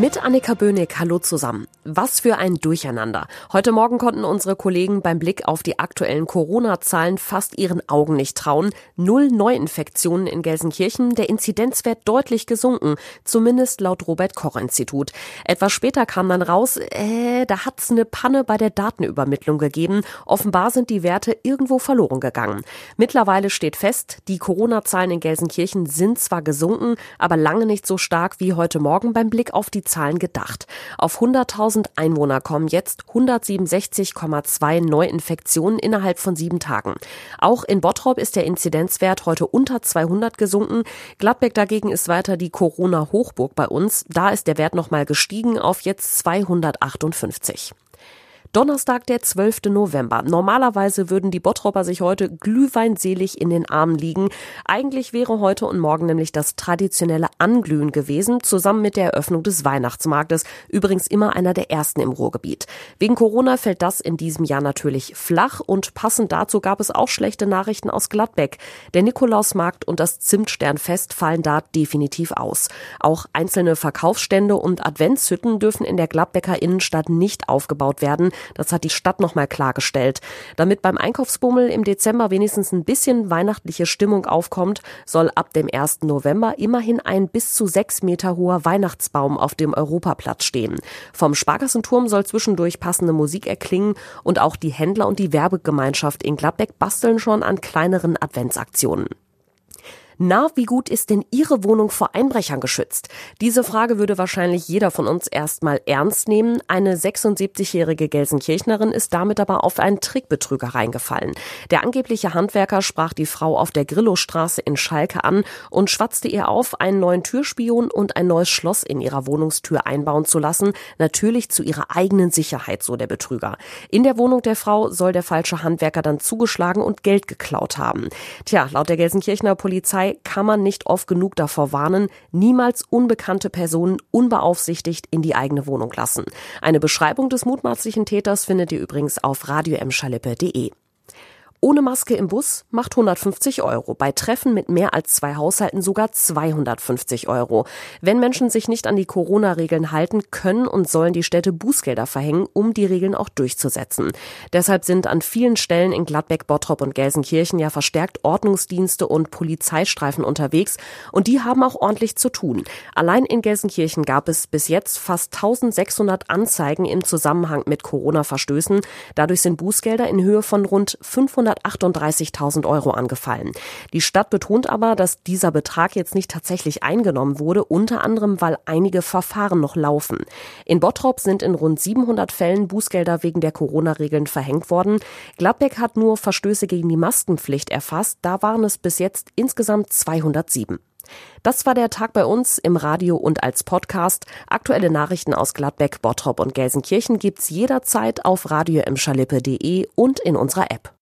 Mit Annika Böhnig, hallo zusammen. Was für ein Durcheinander. Heute Morgen konnten unsere Kollegen beim Blick auf die aktuellen Corona-Zahlen fast ihren Augen nicht trauen. Null Neuinfektionen in Gelsenkirchen, der Inzidenzwert deutlich gesunken, zumindest laut Robert-Koch-Institut. Etwas später kam dann raus, äh, da hat's eine Panne bei der Datenübermittlung gegeben. Offenbar sind die Werte irgendwo verloren gegangen. Mittlerweile steht fest, die Corona-Zahlen in Gelsenkirchen sind zwar gesunken, aber lange nicht so stark wie heute Morgen beim Blick auf die Zahlen gedacht. Auf 100.000 Einwohner kommen jetzt 167,2 Neuinfektionen innerhalb von sieben Tagen. Auch in Bottrop ist der Inzidenzwert heute unter 200 gesunken. Gladbeck dagegen ist weiter die Corona-Hochburg bei uns. Da ist der Wert nochmal gestiegen auf jetzt 258. Donnerstag, der 12. November. Normalerweise würden die Bottropper sich heute glühweinselig in den Armen liegen. Eigentlich wäre heute und morgen nämlich das traditionelle Anglühen gewesen, zusammen mit der Eröffnung des Weihnachtsmarktes. Übrigens immer einer der ersten im Ruhrgebiet. Wegen Corona fällt das in diesem Jahr natürlich flach und passend dazu gab es auch schlechte Nachrichten aus Gladbeck. Der Nikolausmarkt und das Zimtsternfest fallen da definitiv aus. Auch einzelne Verkaufsstände und Adventshütten dürfen in der Gladbecker Innenstadt nicht aufgebaut werden. Das hat die Stadt nochmal klargestellt. Damit beim Einkaufsbummel im Dezember wenigstens ein bisschen weihnachtliche Stimmung aufkommt, soll ab dem 1. November immerhin ein bis zu sechs Meter hoher Weihnachtsbaum auf dem Europaplatz stehen. Vom Sparkassenturm soll zwischendurch passende Musik erklingen und auch die Händler und die Werbegemeinschaft in Gladbeck basteln schon an kleineren Adventsaktionen. Na, wie gut ist denn Ihre Wohnung vor Einbrechern geschützt? Diese Frage würde wahrscheinlich jeder von uns erstmal ernst nehmen. Eine 76-jährige Gelsenkirchnerin ist damit aber auf einen Trickbetrüger reingefallen. Der angebliche Handwerker sprach die Frau auf der Grillowstraße in Schalke an und schwatzte ihr auf, einen neuen Türspion und ein neues Schloss in ihrer Wohnungstür einbauen zu lassen. Natürlich zu ihrer eigenen Sicherheit, so der Betrüger. In der Wohnung der Frau soll der falsche Handwerker dann zugeschlagen und Geld geklaut haben. Tja, laut der Gelsenkirchener Kann man nicht oft genug davor warnen, niemals unbekannte Personen unbeaufsichtigt in die eigene Wohnung lassen. Eine Beschreibung des mutmaßlichen Täters findet ihr übrigens auf radioemschalippe.de. Ohne Maske im Bus macht 150 Euro. Bei Treffen mit mehr als zwei Haushalten sogar 250 Euro. Wenn Menschen sich nicht an die Corona-Regeln halten, können und sollen die Städte Bußgelder verhängen, um die Regeln auch durchzusetzen. Deshalb sind an vielen Stellen in Gladbeck, Bottrop und Gelsenkirchen ja verstärkt Ordnungsdienste und Polizeistreifen unterwegs und die haben auch ordentlich zu tun. Allein in Gelsenkirchen gab es bis jetzt fast 1600 Anzeigen im Zusammenhang mit Corona-Verstößen. Dadurch sind Bußgelder in Höhe von rund 500 138.000 Euro angefallen. Die Stadt betont aber, dass dieser Betrag jetzt nicht tatsächlich eingenommen wurde, unter anderem, weil einige Verfahren noch laufen. In Bottrop sind in rund 700 Fällen Bußgelder wegen der Corona-Regeln verhängt worden. Gladbeck hat nur Verstöße gegen die Maskenpflicht erfasst. Da waren es bis jetzt insgesamt 207. Das war der Tag bei uns im Radio und als Podcast. Aktuelle Nachrichten aus Gladbeck, Bottrop und Gelsenkirchen gibt's jederzeit auf radio und in unserer App.